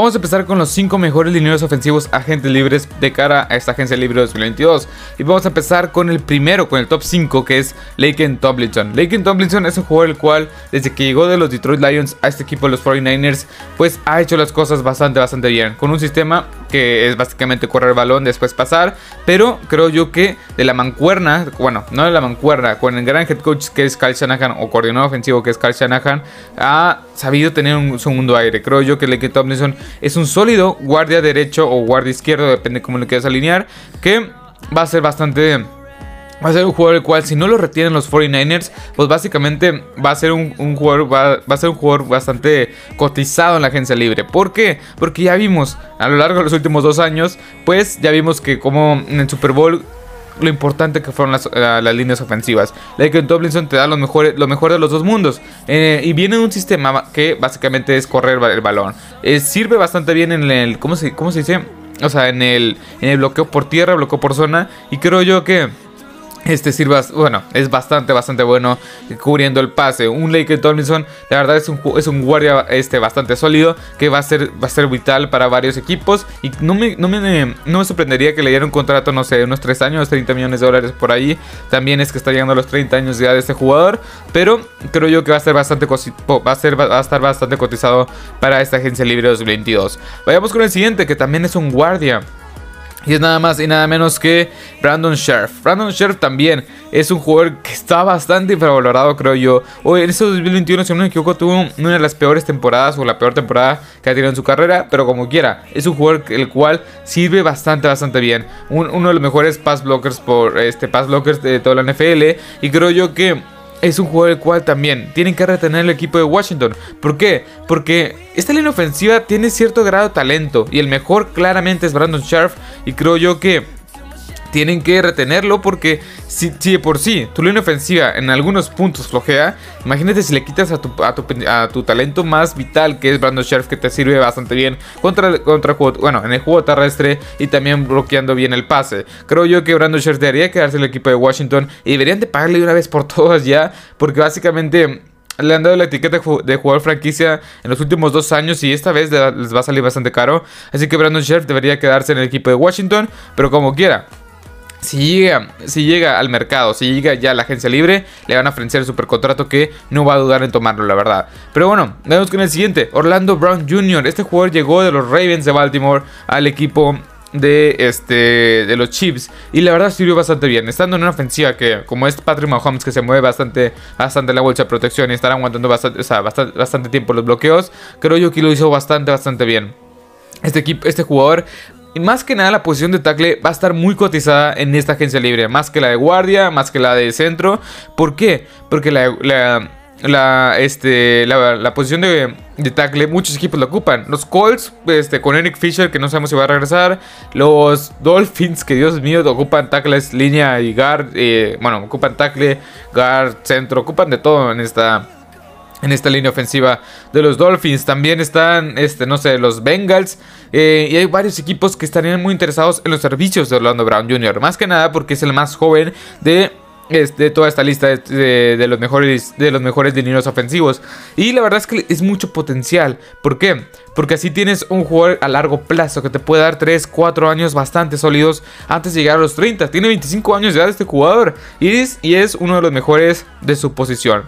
Vamos a empezar con los 5 mejores lineros ofensivos agentes libres de cara a esta agencia libre 2022. Y vamos a empezar con el primero, con el top 5, que es Laken Tomlinson. Laken Tomlinson es un jugador el cual, desde que llegó de los Detroit Lions a este equipo de los 49ers, pues ha hecho las cosas bastante, bastante bien. Con un sistema que es básicamente correr el balón, después pasar. Pero creo yo que de la mancuerna, bueno, no de la mancuerna, con el gran head coach que es Kyle Shanahan o coordinador ofensivo que es Kyle Shanahan, ha sabido tener un segundo aire. Creo yo que Laken Tomlinson es un sólido guardia derecho o guardia izquierdo, depende cómo lo quieras alinear, que va a ser bastante... Va a ser un jugador el cual si no lo retienen los 49ers, pues básicamente va a ser un, jugador va, a ser un jugador bastante cotizado en la agencia libre. ¿Por qué? Porque ya vimos a lo largo de los últimos dos años, pues ya vimos que como en el Super Bowl lo importante que fueron las, las líneas ofensivas. Laken Tomlinson te da lo mejor, lo mejor de los dos mundos. Eh, y viene un sistema que básicamente es correr el balón. Eh, sirve bastante bien en el. ¿Cómo se, cómo se dice? O sea, en el, en el bloqueo por tierra, bloqueo por zona. Y creo yo que este sirva, bueno, es bastante, bastante bueno cubriendo el pase. Un Lake Tomlinson, la verdad es un, es un guardia este, bastante sólido que va a, ser, va a ser vital para varios equipos. Y no me, no me, no me sorprendería que le diera un contrato, no sé, unos 3 años, 30 millones de dólares por ahí. También es que está llegando a los 30 años ya de este jugador. Pero creo yo que va a, ser bastante va a, ser, va a estar bastante cotizado para esta agencia libre 2022. Vayamos con el siguiente, que también es un guardia. Y es nada más y nada menos que Brandon Sheriff. Brandon Sheriff también es un jugador que está bastante infravalorado, creo yo. Hoy en este 2021, si no me equivoco, tuvo una de las peores temporadas o la peor temporada que ha tenido en su carrera. Pero como quiera, es un jugador el cual sirve bastante, bastante bien. uno de los mejores pass blockers por este pass blockers de toda la NFL. Y creo yo que es un jugador el cual también tienen que retener el equipo de Washington. ¿Por qué? Porque esta línea ofensiva tiene cierto grado de talento y el mejor claramente es Brandon Sharp y creo yo que tienen que retenerlo porque si, de por sí tu línea ofensiva en algunos puntos flojea, imagínate si le quitas a tu, a tu, talento más vital que es Brandon Sheriff que te sirve bastante bien contra, contra bueno, en el juego terrestre y también bloqueando bien el pase. Creo yo que Brandon Sheriff debería quedarse en el equipo de Washington y deberían de pagarle de una vez por todas ya porque básicamente le han dado la etiqueta de jugador franquicia en los últimos dos años y esta vez les va a salir bastante caro. Así que Brandon Sheriff debería quedarse en el equipo de Washington, pero como quiera. Si llega, si llega al mercado, si llega ya a la agencia libre, le van a ofrecer el supercontrato que no va a dudar en tomarlo, la verdad. Pero bueno, vemos con el siguiente, Orlando Brown Jr. Este jugador llegó de los Ravens de Baltimore al equipo de este de los Chiefs y la verdad sirvió bastante bien estando en una ofensiva que como es Patrick Mahomes que se mueve bastante bastante la bolsa de protección y estará aguantando bastante, bastante, bastante tiempo los bloqueos creo yo que lo hizo bastante bastante bien este equipo este jugador y más que nada la posición de tackle va a estar muy cotizada en esta agencia libre. Más que la de guardia, más que la de centro. ¿Por qué? Porque la, la, este, la, posición de, de, tackle muchos equipos la ocupan. Los Colts este, con Eric Fisher que no sabemos si va a regresar. Los Dolphins que Dios mío ocupan tackles, línea y guard. Eh, bueno, ocupan tackle, guard, centro. Ocupan de todo en esta en esta línea ofensiva de los Dolphins. También están, este, no sé, los Bengals. Eh, y hay varios equipos que estarían muy interesados en los servicios de Orlando Brown Jr. Más que nada porque es el más joven de de toda esta lista de, los mejores de los mejores dineros ofensivos y la verdad es que es mucho potencial ¿por qué? porque así tienes un jugador a largo plazo que te puede dar 3, 4 años bastante sólidos antes de llegar a los 30 tiene 25 años de edad este jugador y es, y es uno de los mejores de su posición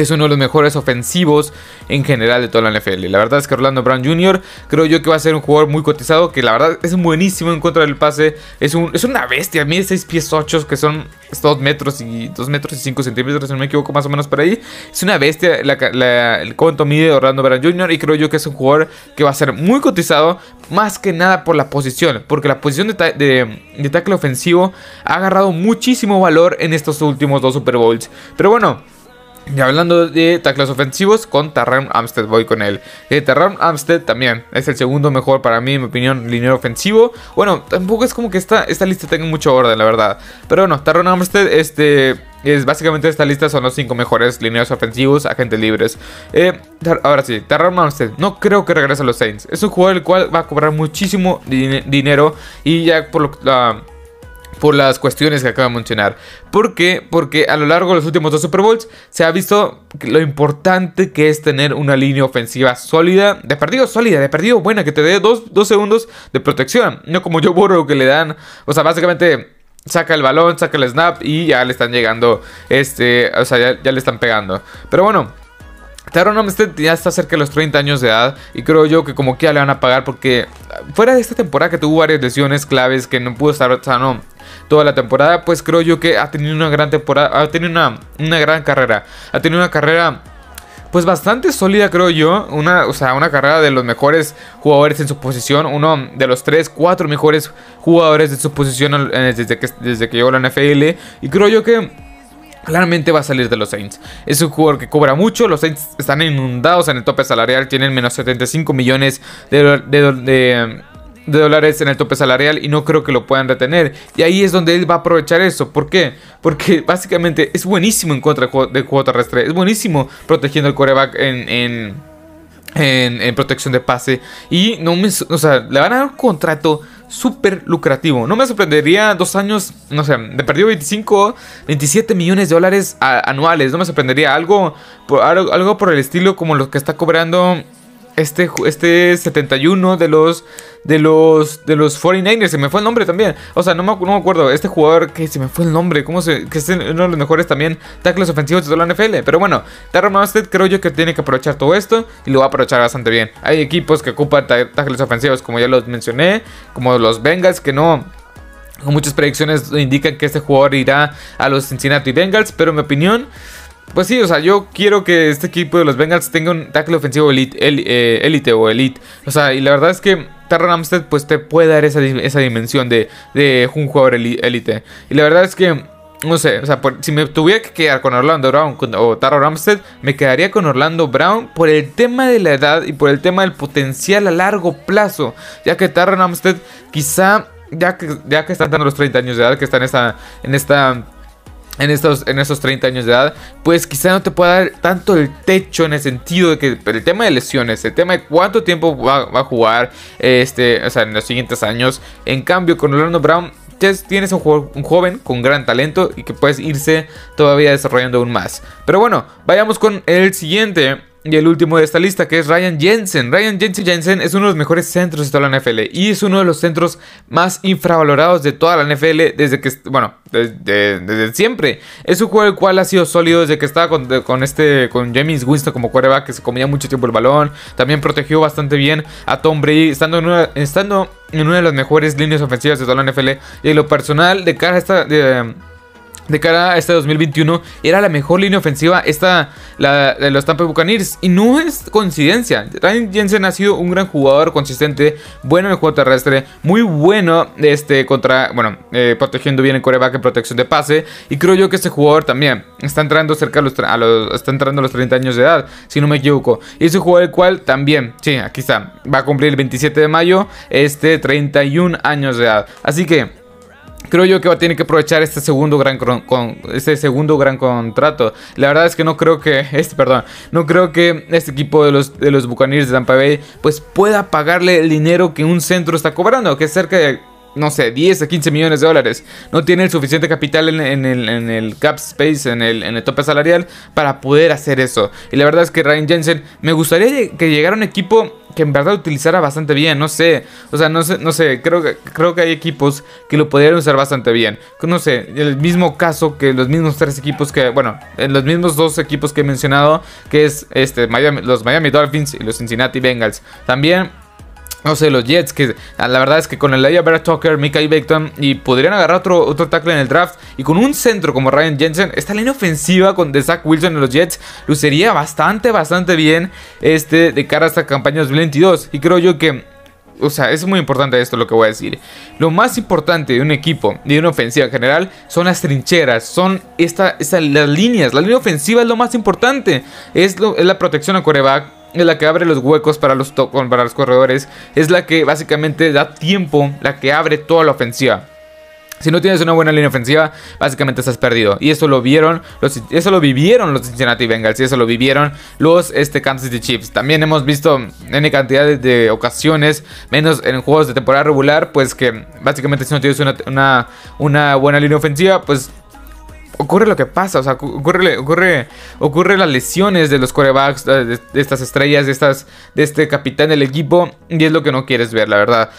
es uno de los mejores ofensivos en general de toda la NFL. La verdad es que Orlando Brown Jr. creo yo que va a ser un jugador muy cotizado. Que la verdad es buenísimo en contra del pase. Es, un, es una bestia. Mide 6 pies 8 que son 2 metros y 2 metros y 5 centímetros. Si no me equivoco, más o menos por ahí. Es una bestia el cuánto mide Orlando Brown Jr. Y creo yo que es un jugador que va a ser muy cotizado. Más que nada por la posición. Porque la posición de, de, de tackle ofensivo ha agarrado muchísimo valor en estos últimos dos Super Bowls. Pero bueno. Y hablando de tackles ofensivos, con Terran Amstead voy con él. Eh, Amstead también es el segundo mejor para mí, en mi opinión, línea ofensivo. Bueno, tampoco es como que esta, esta lista tenga mucho orden, la verdad. Pero bueno, Terran Amstead, este, es básicamente esta lista son los cinco mejores lineos ofensivos, agentes libres. Eh, ahora sí, Terran Amstead, no creo que regrese a los Saints. Es un jugador el cual va a cobrar muchísimo dinero y ya por lo... por las cuestiones que acabo de mencionar. ¿Por qué? Porque a lo largo de los últimos dos Super Bowls se ha visto lo importante que es tener una línea ofensiva sólida, de partido sólida, de partido buena, que te dé dos, segundos de protección. No como yo borro que le dan, o sea, básicamente saca el balón, saca el snap y ya le están llegando, este, o sea, ya, ya le están pegando. Pero bueno, Taron Armstead ya está cerca de los 30 años de edad y creo yo que como que ya le van a pagar porque fuera de esta temporada que tuvo varias lesiones claves que no pudo estar sano toda la temporada, pues creo yo que ha tenido una gran temporada, ha tenido una, una gran carrera, ha tenido una carrera pues bastante sólida creo yo, una, o sea, una carrera de los mejores jugadores en su posición, uno de los 3, 4 mejores jugadores de su posición desde que, desde que llegó la NFL y creo yo que claramente va a salir de los Saints. Es un jugador que cobra mucho, los Saints están inundados en el tope salarial, tienen menos 75 millones de, dólares en el tope salarial y no creo que lo puedan retener. Y ahí es donde él va a aprovechar eso. ¿Por qué? Porque básicamente es buenísimo en contra del juego terrestre, es buenísimo protegiendo el coreback en, en, protección de pase. Y no me, o sea, le van a dar un contrato súper lucrativo. No me sorprendería dos años, no sé, de perdido 25, 27 millones de dólares anuales. No me sorprendería algo algo, algo por el estilo como lo que está cobrando este, este 71 de los de los de los 49ers, se me fue el nombre también. O sea, no me, no me acuerdo, este jugador que se me fue el nombre, cómo se que es uno de los mejores también tackles ofensivos de toda la NFL, pero bueno, Terry Armstead creo yo que tiene que aprovechar todo esto y lo va a aprovechar bastante bien. Hay equipos que ocupan tackles ofensivos como ya los mencioné, como los Bengals que no muchas predicciones indican que este jugador irá a los Cincinnati Bengals, pero en mi opinión pues sí, o sea, yo quiero que este equipo de los Bengals tenga un tackle ofensivo elite, eh, o elite. O sea, y la verdad es que Terran Amstead pues te puede dar esa, dimensión de, un jugador elite. Y la verdad es que, no sé, o sea, si me tuviera que quedar con Orlando Brown o Terran Ramstead, me quedaría con Orlando Brown por el tema de la edad y por el tema del potencial a largo plazo. Ya que Terran Amstead quizá, ya que, ya que están dando los 30 años de edad, que está en esta... En esta en estos, en 30 años de edad, pues quizá no te pueda dar tanto el techo en el sentido de que el tema de lesiones, el tema de cuánto tiempo va, a jugar este, o sea, en los siguientes años. En cambio, con Orlando Brown tienes un, joven con gran talento y que puedes irse todavía desarrollando aún más. Pero bueno, vayamos con el siguiente y el último de esta lista, que es Ryan Jensen. Ryan Jensen Jensen es uno de los mejores centros de toda la NFL. Y es uno de los centros más infravalorados de toda la NFL desde que, bueno, desde, siempre. Es un juego el cual ha sido sólido desde que estaba con, este, con James Winston como quarterback, que se comía mucho tiempo el balón. También protegió bastante bien a Tom Brady, estando en una, estando en una de las mejores líneas ofensivas de toda la NFL. Y en lo personal, de cara a esta cara a este 2021 era la mejor línea ofensiva esta la de los Tampa Buccaneers. Y no es coincidencia Ryan Jensen ha sido un gran jugador consistente bueno en el juego terrestre muy bueno este contra bueno eh, protegiendo bien el coreback en protección de pase. Y creo yo que este jugador también está entrando cerca a los, está entrando a los 30 años de edad si no me equivoco. Y es jugador el cual también sí aquí está va a cumplir el 27 de mayo este 31 años de edad. Así que creo yo que va a tener que aprovechar este segundo gran con, este segundo gran contrato. La verdad es que no creo que este, perdón, no creo que este equipo de los de los Buccaneers de Tampa Bay pues pueda pagarle el dinero que un centro está cobrando, que es cerca de no sé, 10 a 15 millones de dólares. No tiene el suficiente capital en, el, cap space, en el, en el tope salarial, para poder hacer eso. Y la verdad es que Ryan Jensen, me gustaría que llegara un equipo que en verdad utilizara bastante bien, no sé, o sea, no sé, no sé, creo que, creo que hay equipos que lo podrían usar bastante bien. No sé, el mismo caso que los mismos tres equipos que, bueno, los mismos dos equipos que he mencionado, que es este, Miami, los Miami Dolphins y los Cincinnati Bengals. También no sé, los Jets, que ah, la verdad es que con el Leia Bear Tucker, Mika Beckton, y podrían agarrar otro, otro tackle en el draft, y con un centro como Ryan Jensen, esta línea ofensiva con de Zach Wilson en los Jets lucería bastante, bastante bien este, de cara a esta campaña 2022. Y creo yo que o sea, es muy importante esto lo que voy a decir. Lo más importante de un equipo de una ofensiva en general son las trincheras, son esta, las líneas. La línea ofensiva es lo más importante. Es, es la protección a coreback es la que abre los huecos para los, para los corredores, es la que básicamente da tiempo, la que abre toda la ofensiva. Si no tienes una buena línea ofensiva, básicamente estás perdido. Y eso lo vieron, los, eso lo vivieron los Cincinnati Bengals y eso lo vivieron los este, Kansas City Chiefs. También hemos visto en cantidad de, ocasiones, menos en juegos de temporada regular, pues que básicamente si no tienes una, una buena línea ofensiva, pues ocurre lo que pasa, o sea, ocurre, ocurre, ocurre las lesiones de los corebacks, de, estas estrellas, de, estas, de este capitán del equipo, y es lo que no quieres ver, la verdad.